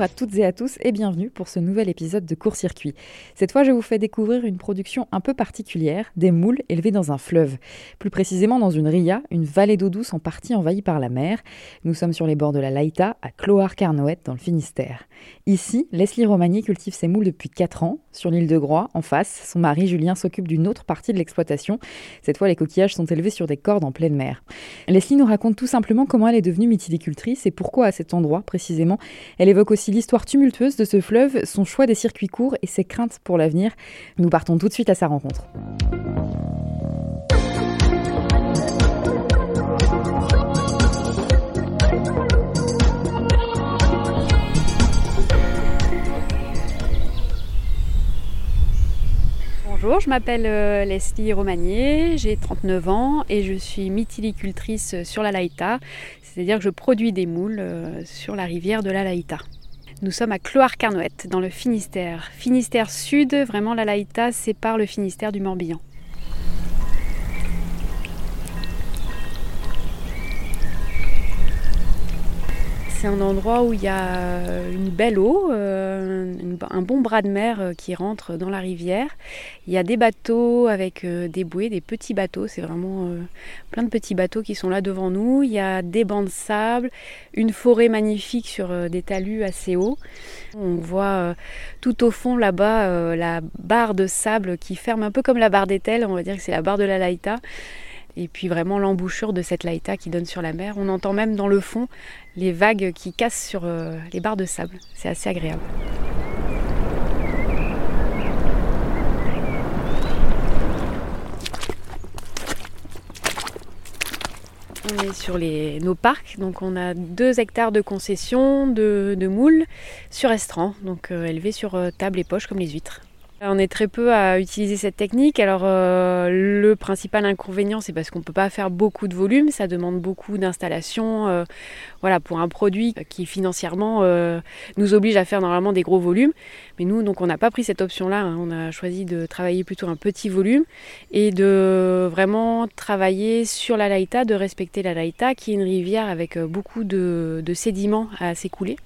À toutes et à tous et bienvenue pour ce nouvel épisode de Court Circuit. Cette fois, je vous fais découvrir une production un peu particulière, des moules élevés dans un fleuve. Plus précisément dans une ria, une vallée d'eau douce en partie envahie par la mer. Nous sommes sur les bords de la Laïta, à Cloire-Carnoët, dans le Finistère. Ici, Leslie Romagny cultive ses moules depuis 4 ans. Sur l'île de Groix, en face, son mari Julien s'occupe d'une autre partie de l'exploitation. Cette fois, les coquillages sont élevés sur des cordes en pleine mer. Leslie nous raconte tout simplement comment elle est devenue mytilicultrice et pourquoi à cet endroit précisément. Elle évoque aussi l'histoire tumultueuse de ce fleuve, son choix des circuits courts et ses craintes pour l'avenir. Nous partons tout de suite à sa rencontre. Bonjour, je m'appelle euh, Leslie Romagnier, j'ai 39 ans et je suis mytilicultrice sur la Laïta, c'est-à-dire que je produis des moules euh, sur la rivière de la Laïta. Nous sommes à Cloire-Carnoët, dans le Finistère. Finistère Sud, vraiment la Laïta sépare le Finistère du Morbihan. C'est un endroit où il y a une belle eau, euh, un bon bras de mer euh, qui rentre dans la rivière. Il y a des bateaux avec euh, des bouées, des petits bateaux. C'est vraiment plein de petits bateaux qui sont là devant nous. Il y a des bancs de sable, une forêt magnifique sur des talus assez hauts. On voit tout au fond là-bas la barre de sable qui ferme un peu comme la barre d'Etel. On va dire que c'est la barre de la Laïta et puis vraiment l'embouchure de cette laïta qui donne sur la mer. On entend même dans le fond les vagues qui cassent sur euh, les barres de sable. C'est assez agréable. On est sur nos parcs, donc on a deux hectares de concession de, moules sur estran, donc euh, élevés sur euh, table et poche comme les huîtres. On est très peu à utiliser cette technique. Alors euh, le principal inconvénient, c'est parce qu'on ne peut pas faire beaucoup de volume. Ça demande beaucoup d'installation. Euh, voilà, pour un produit qui financièrement euh, nous oblige à faire normalement des gros volumes. Mais nous, donc, on n'a pas pris cette option-là. Hein. On a choisi de travailler plutôt un petit volume et de vraiment travailler sur la Laïta, de respecter la Laïta, qui est une rivière avec beaucoup de sédiments à s'écouler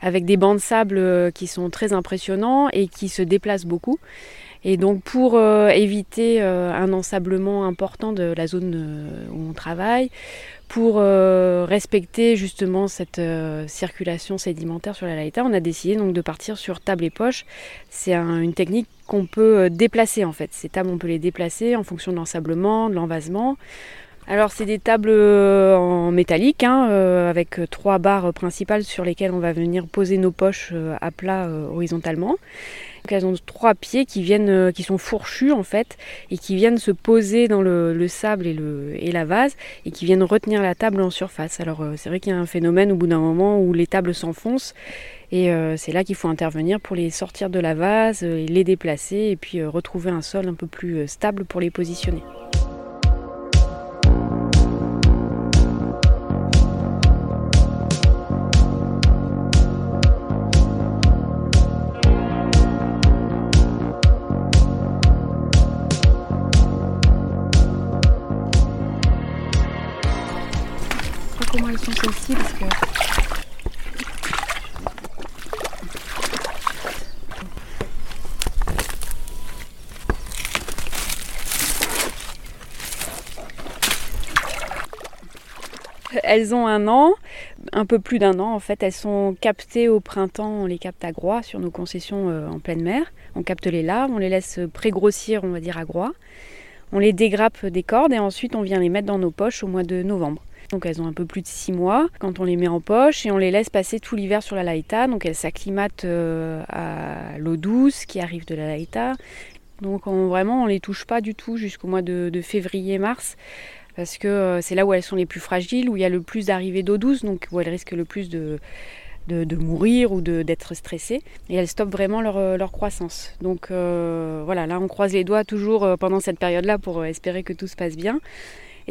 avec des bancs de sable euh, qui sont très impressionnants et qui se déplacent beaucoup. Et donc pour euh, éviter euh, un ensablement important de la zone où on travaille, pour respecter justement cette circulation sédimentaire sur la laïta, on a décidé donc de partir sur table et poche. C'est une technique qu'on peut déplacer en fait. Ces tables, on peut les déplacer en fonction de l'ensablement, de l'envasement. Alors c'est des tables euh, en métallique hein, euh, avec trois barres principales sur lesquelles on va venir poser nos poches euh, à plat horizontalement. elles ont trois pieds qui viennent, qui sont fourchus en fait, et qui viennent se poser dans le, sable et, le, et, la vase, et qui viennent retenir la table en surface. Alors c'est vrai qu'il y a un phénomène au bout d'un moment où les tables s'enfoncent, et c'est là qu'il faut intervenir pour les sortir de la vase, les déplacer, et puis retrouver un sol un peu plus stable pour les positionner. Comment elles sont celles-ci Elles ont un an, un peu plus d'un an en fait. Elles sont captées au printemps, on les capte à Groix sur nos concessions euh, en pleine mer. On capte les larves, on les laisse pré-grossir, on va dire à Groix. On les dégrappe des cordes et ensuite on vient les mettre dans nos poches au mois de novembre. Donc elles ont un peu plus de 6 mois quand on les met en poche et on les laisse passer tout l'hiver sur la laïta. Donc elles s'acclimatent euh, à l'eau douce qui arrive de la laïta. Donc on, vraiment on les touche pas du tout jusqu'au mois de, février-mars parce que euh, c'est là où elles sont les plus fragiles, où il y a le plus d'arrivées d'eau douce, donc où elles risquent le plus de, de, mourir ou d'être stressées. Et elles stoppent vraiment leur, euh, croissance. Donc voilà, là on croise les doigts toujours pendant cette période-là pour espérer que tout se passe bien.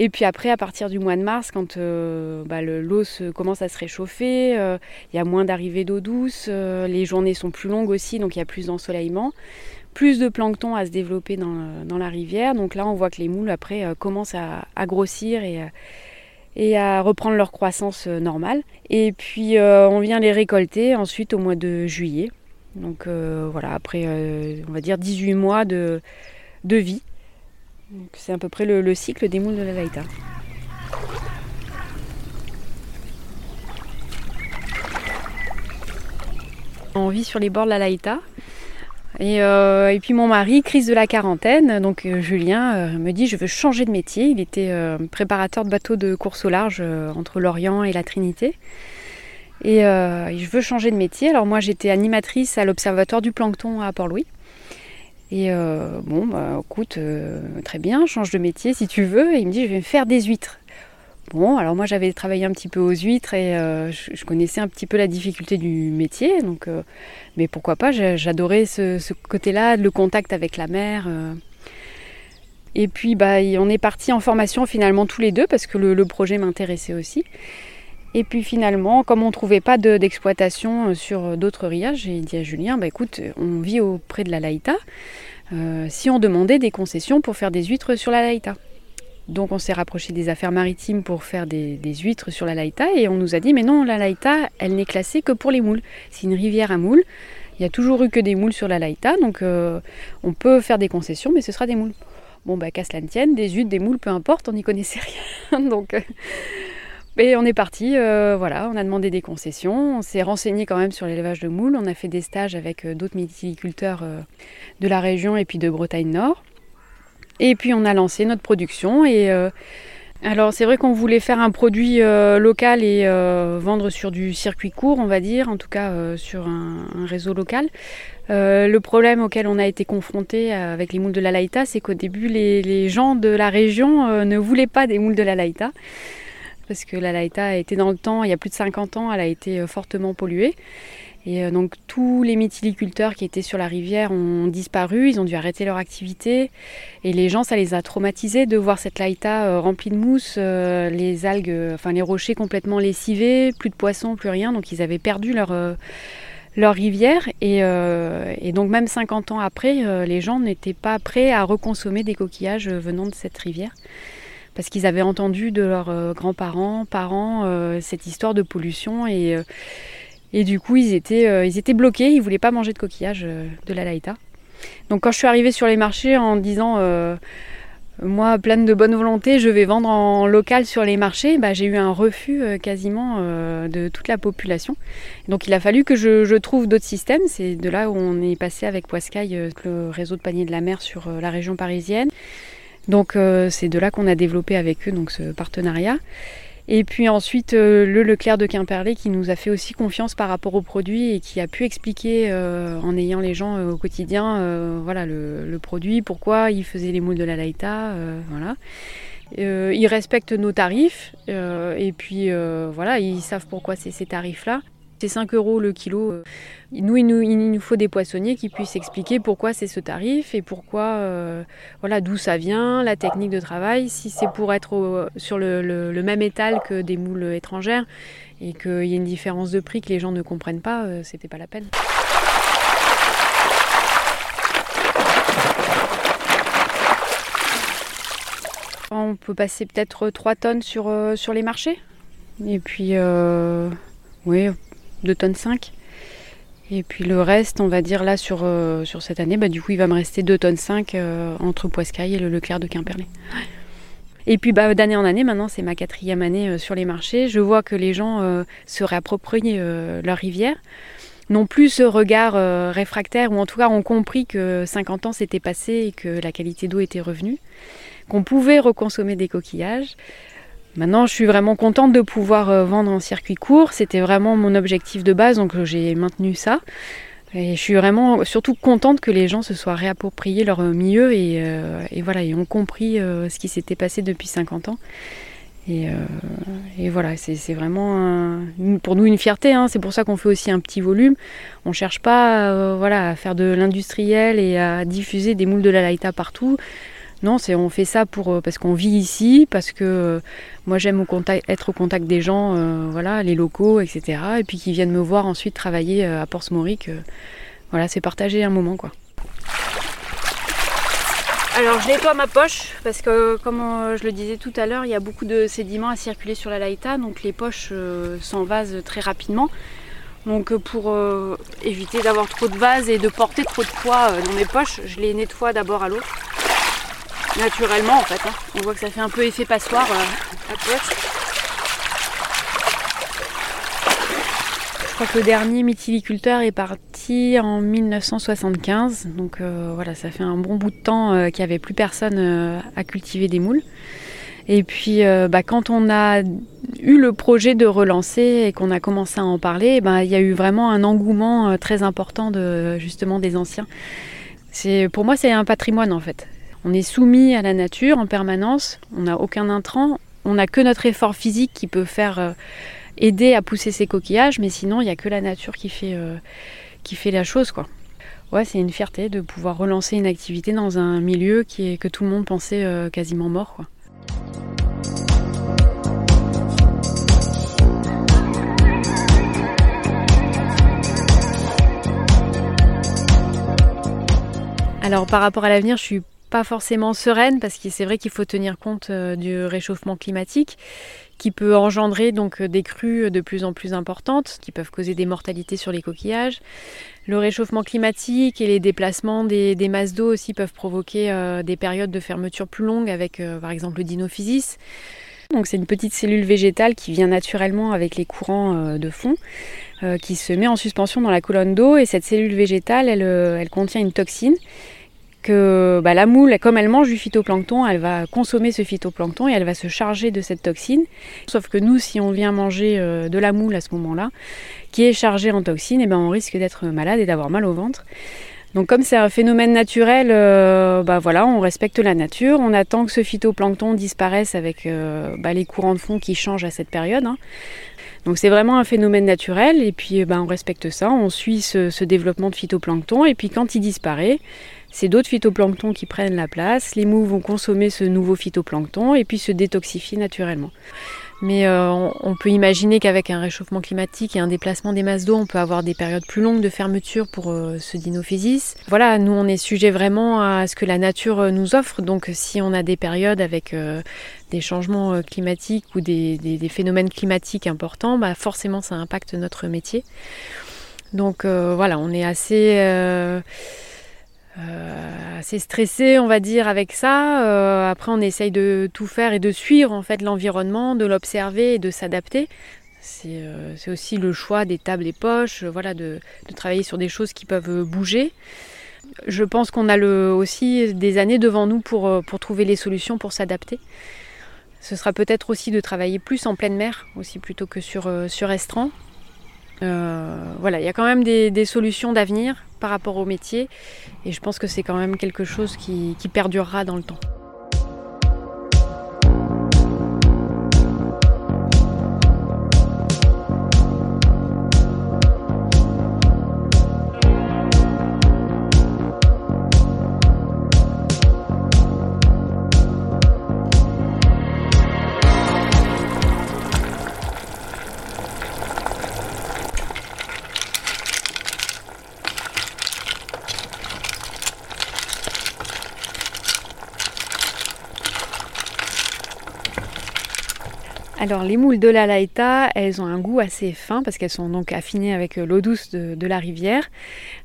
Et puis après, à partir du mois de mars, quand euh, bah, l'eau commence à se réchauffer, euh, il y a moins d'arrivée d'eau douce, euh, les journées sont plus longues aussi, donc il y a plus d'ensoleillement, plus de plancton à se développer dans, la rivière. Donc là, on voit que les moules, après, commencent à, grossir et, et à reprendre leur croissance normale. Et puis on vient les récolter ensuite au mois de juillet. Donc voilà, après on va dire 18 mois de, de vie. C'est à peu près le, cycle des moules de la laïta. On vit sur les bords de la laïta. Euh, et, puis mon mari, crise de la quarantaine, donc euh, Julien euh, me dit je veux changer de métier. Il était préparateur de bateaux de course au large entre l'Orient et la Trinité. Et je veux changer de métier. Alors moi j'étais animatrice à l'Observatoire du plancton à Port-Louis. Et bon, bah, écoute, très bien, change de métier si tu veux. Et il me dit je vais me faire des huîtres. Bon, alors moi j'avais travaillé un petit peu aux huîtres et euh, je, connaissais un petit peu la difficulté du métier, donc euh, mais pourquoi pas, j'adorais ce, côté-là, le contact avec la mer. Euh. Et puis bah, on est parti en formation finalement tous les deux parce que le, projet m'intéressait aussi. Et puis finalement, comme on ne trouvait pas d'exploitation sur d'autres riages, j'ai dit à Julien, bah, écoute, on vit auprès de la Laïta, si on demandait des concessions pour faire des huîtres sur la Laïta. Donc on s'est rapproché des affaires maritimes pour faire des, huîtres sur la Laïta et on nous a dit mais non, la Laïta, elle n'est classée que pour les moules. C'est une rivière à moules. Il y a toujours eu que des moules sur la Laïta, donc euh, on peut faire des concessions, mais ce sera des moules. Bon, bah qu'à cela ne tienne, des huîtres, des moules, peu importe, on n'y connaissait rien. donc, euh, et on est parti, euh, voilà, on a demandé des concessions, on s'est renseigné quand même sur l'élevage de moules, on a fait des stages avec d'autres mytiliculteurs de la région et puis de Bretagne Nord. Et puis on a lancé notre production et euh, alors c'est vrai qu'on voulait faire un produit euh, local et euh, vendre sur du circuit court, on va dire, en tout cas sur un, réseau local. le problème auquel on a été confronté avec les moules de la Laïta, c'est qu'au début les, gens de la région ne voulaient pas des moules de la Laïta parce que la Laïta a été dans le temps, il y a plus de 50 ans, elle a été fortement polluée. Et euh, donc tous les mytiliculteurs qui étaient sur la rivière ont disparu, ils ont dû arrêter leur activité. Et les gens, ça les a traumatisés de voir cette laïta euh, remplie de mousse, euh, les algues, enfin les rochers complètement lessivés, plus de poissons, plus rien. Donc ils avaient perdu leur, leur rivière. Et, et, donc même 50 ans après, les gens n'étaient pas prêts à reconsommer des coquillages venant de cette rivière parce qu'ils avaient entendu de leurs grands-parents, parents, cette histoire de pollution et et du coup, ils étaient, euh, ils étaient bloqués, ils voulaient pas manger de coquillages euh, de la laïta. Donc quand je suis arrivée sur les marchés en disant euh, moi pleine de bonne volonté, je vais vendre en local sur les marchés, bah, j'ai eu un refus quasiment de toute la population. Donc il a fallu que je, trouve d'autres systèmes. C'est de là où on est passé avec Poiscaille, le réseau de paniers de la mer sur la région parisienne. Donc c'est de là qu'on a développé avec eux donc, ce partenariat. Et puis ensuite, euh, le Leclerc de Quimperlé qui nous a fait aussi confiance par rapport au produit et qui a pu expliquer euh, en ayant les gens euh, au quotidien voilà, le, produit, pourquoi il faisait les moules de la Laïta. voilà. ils respectent nos tarifs et puis voilà, ils savent pourquoi c'est ces tarifs-là. C'est 5 euros le kilo. Nous il, nous, faut des poissonniers qui puissent expliquer pourquoi c'est ce tarif et pourquoi, euh, voilà, d'où ça vient, la technique de travail. Si c'est pour être sur le, même étal que des moules étrangères et qu'il y a une différence de prix que les gens ne comprennent pas, euh, c'était pas la peine. On peut passer peut-être 3 tonnes sur, euh, sur les marchés. Et puis, oui, 2 tonnes 5. Et puis le reste, on va dire là sur, euh, sur cette année, bah, du coup il va me rester 2 tonnes 5 euh, entre Poiscaille et le Leclerc de Quimperlé. Et puis bah, d'année en année, maintenant c'est ma quatrième année euh, sur les marchés, je vois que les gens se réapproprient leur rivière, non plus ce regard réfractaire, ou en tout cas ont compris que 50 ans s'étaient passés et que la qualité d'eau était revenue, qu'on pouvait reconsommer des coquillages. Maintenant, je suis vraiment contente de pouvoir euh, vendre en circuit court. C'était vraiment mon objectif de base, donc euh, j'ai maintenu ça. Et je suis vraiment surtout contente que les gens se soient réappropriés leur euh, milieu et, voilà, et ont compris ce qui s'était passé depuis 50 ans. Et, voilà, c'est vraiment pour nous une fierté. Hein. C'est pour ça qu'on fait aussi un petit volume. On ne cherche pas voilà, à faire de l'industriel et à diffuser des moules de la laïta partout. Non, c'est on fait ça pour euh, parce qu'on vit ici, parce que euh, moi j'aime être au contact des gens, euh, voilà, les locaux, etc. Et puis qui viennent me voir ensuite travailler à Portsmouth. voilà, c'est partager un moment quoi. Alors je nettoie ma poche parce que comme je le disais tout à l'heure, il y a beaucoup de sédiments à circuler sur la laïta, donc les poches s'envasent très rapidement. Donc pour éviter d'avoir trop de vase et de porter trop de poids dans mes poches, je les nettoie d'abord à l'eau. Naturellement en fait. Hein. On voit que ça fait un peu effet passoire la poche. Je crois que le dernier mytiliculteur est parti en 1975. Donc euh, voilà, ça fait un bon bout de temps euh, qu'il n'y avait plus personne euh, à cultiver des moules. Et puis bah, quand on a eu le projet de relancer et qu'on a commencé à en parler, bah, il y a eu vraiment un engouement très important de, justement des anciens. pour moi, c'est un patrimoine en fait. On est soumis à la nature en permanence, on n'a aucun intrant, on n'a que notre effort physique qui peut faire aider à pousser ces coquillages, mais sinon, il n'y a que la nature qui fait, euh, qui fait la chose. quoi. Ouais, c'est une fierté de pouvoir relancer une activité dans un milieu qui est, que tout le monde pensait euh, quasiment mort. Quoi. Alors par rapport à l'avenir, je suis pas forcément sereine parce que c'est vrai qu'il faut tenir compte euh, du réchauffement climatique qui peut engendrer donc euh, des crues de plus en plus importantes qui peuvent causer des mortalités sur les coquillages. Le réchauffement climatique et les déplacements des, masses d'eau aussi peuvent provoquer euh, des périodes de fermeture plus longues avec par exemple le dinophysis. Donc c'est une petite cellule végétale qui vient naturellement avec les courants de fond, qui se met en suspension dans la colonne d'eau et cette cellule végétale, elle, elle contient une toxine que bah, la moule, comme elle mange du phytoplancton, elle va consommer ce phytoplancton et elle va se charger de cette toxine. Sauf que nous, si on vient manger euh, de la moule à ce moment-là, qui est chargée en toxine, et eh ben on risque d'être malade et d'avoir mal au ventre. Donc comme c'est un phénomène naturel, euh, bah voilà, on respecte la nature, on attend que ce phytoplancton disparaisse avec euh, bah, les courants de fond qui changent à cette période. Hein. Donc c'est vraiment un phénomène naturel et puis bah, on respecte ça, on suit ce, ce développement de phytoplancton et puis quand il disparaît, c'est d'autres phytoplanctons qui prennent la place. Les mous vont consommer ce nouveau phytoplancton et puis se détoxifier naturellement. Mais euh, on peut imaginer qu'avec un réchauffement climatique et un déplacement des masses d'eau, on peut avoir des périodes plus longues de fermeture pour euh, ce dinophysis. Voilà, nous on est sujet vraiment à ce que la nature euh, nous offre. Donc si on a des périodes avec des changements climatiques ou des, phénomènes climatiques importants, bah forcément ça impacte notre métier. Donc voilà, on est assez euh, assez stressé, on va dire, avec ça. Euh, après, on essaye de tout faire et de suivre en fait l'environnement, de l'observer et de s'adapter. C'est euh, aussi le choix des tables et poches, voilà, de, travailler sur des choses qui peuvent bouger. Je pense qu'on a le, aussi des années devant nous pour, trouver les solutions pour s'adapter. Ce sera peut-être aussi de travailler plus en pleine mer, aussi plutôt que sur, sur. Voilà, il y a quand même des solutions d'avenir par rapport au métier. Et je pense que c'est quand même quelque chose qui, qui perdurera dans le temps. Alors les moules de la Laïta, elles ont un goût assez fin parce qu'elles sont donc affinées avec euh, l'eau douce de, la rivière.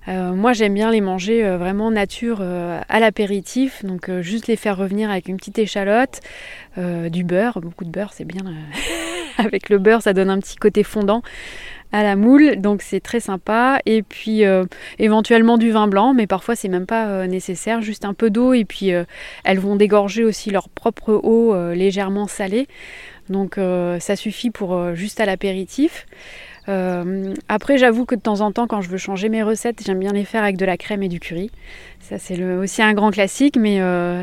Euh, moi j'aime bien les manger euh, vraiment nature à l'apéritif, donc juste les faire revenir avec une petite échalote, du beurre, beaucoup de beurre c'est bien. avec le beurre ça donne un petit côté fondant à la moule, donc c'est très sympa. Et puis éventuellement du vin blanc, mais parfois c'est même pas nécessaire, juste un peu d'eau et puis elles vont dégorger aussi leur propre eau légèrement salée. Donc euh, ça suffit pour euh, juste à l'apéritif. Euh, après, j'avoue que de temps en temps, quand je veux changer mes recettes, j'aime bien les faire avec de la crème et du curry. Ça, c'est aussi un grand classique, mais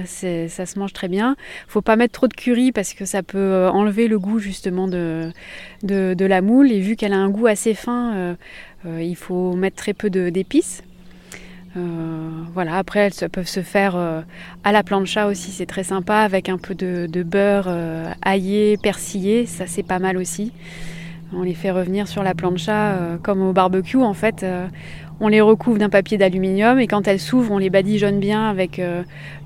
ça se mange très bien. Faut pas mettre trop de curry parce que ça peut enlever le goût justement de, de la moule. Et vu qu'elle a un goût assez fin, il faut mettre très peu d'épices. Euh, voilà, après elles peuvent se faire euh, à la plancha aussi, c'est très sympa avec un peu de, beurre euh, aillé, persillé, ça c'est pas mal aussi. On les fait revenir sur la plancha comme au barbecue en fait. On les recouvre d'un papier d'aluminium et quand elles s'ouvrent, on les badigeonne bien avec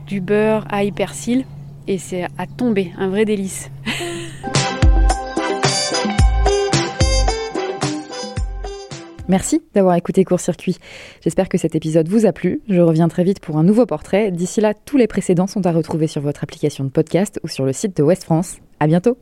du beurre, ail, persil. Et c'est à tomber, un vrai délice. Merci d'avoir écouté Court Circuit. J'espère que cet épisode vous a plu. Je reviens très vite pour un nouveau portrait. D'ici là, tous les précédents sont à retrouver sur votre application de podcast ou sur le site de West France. À bientôt!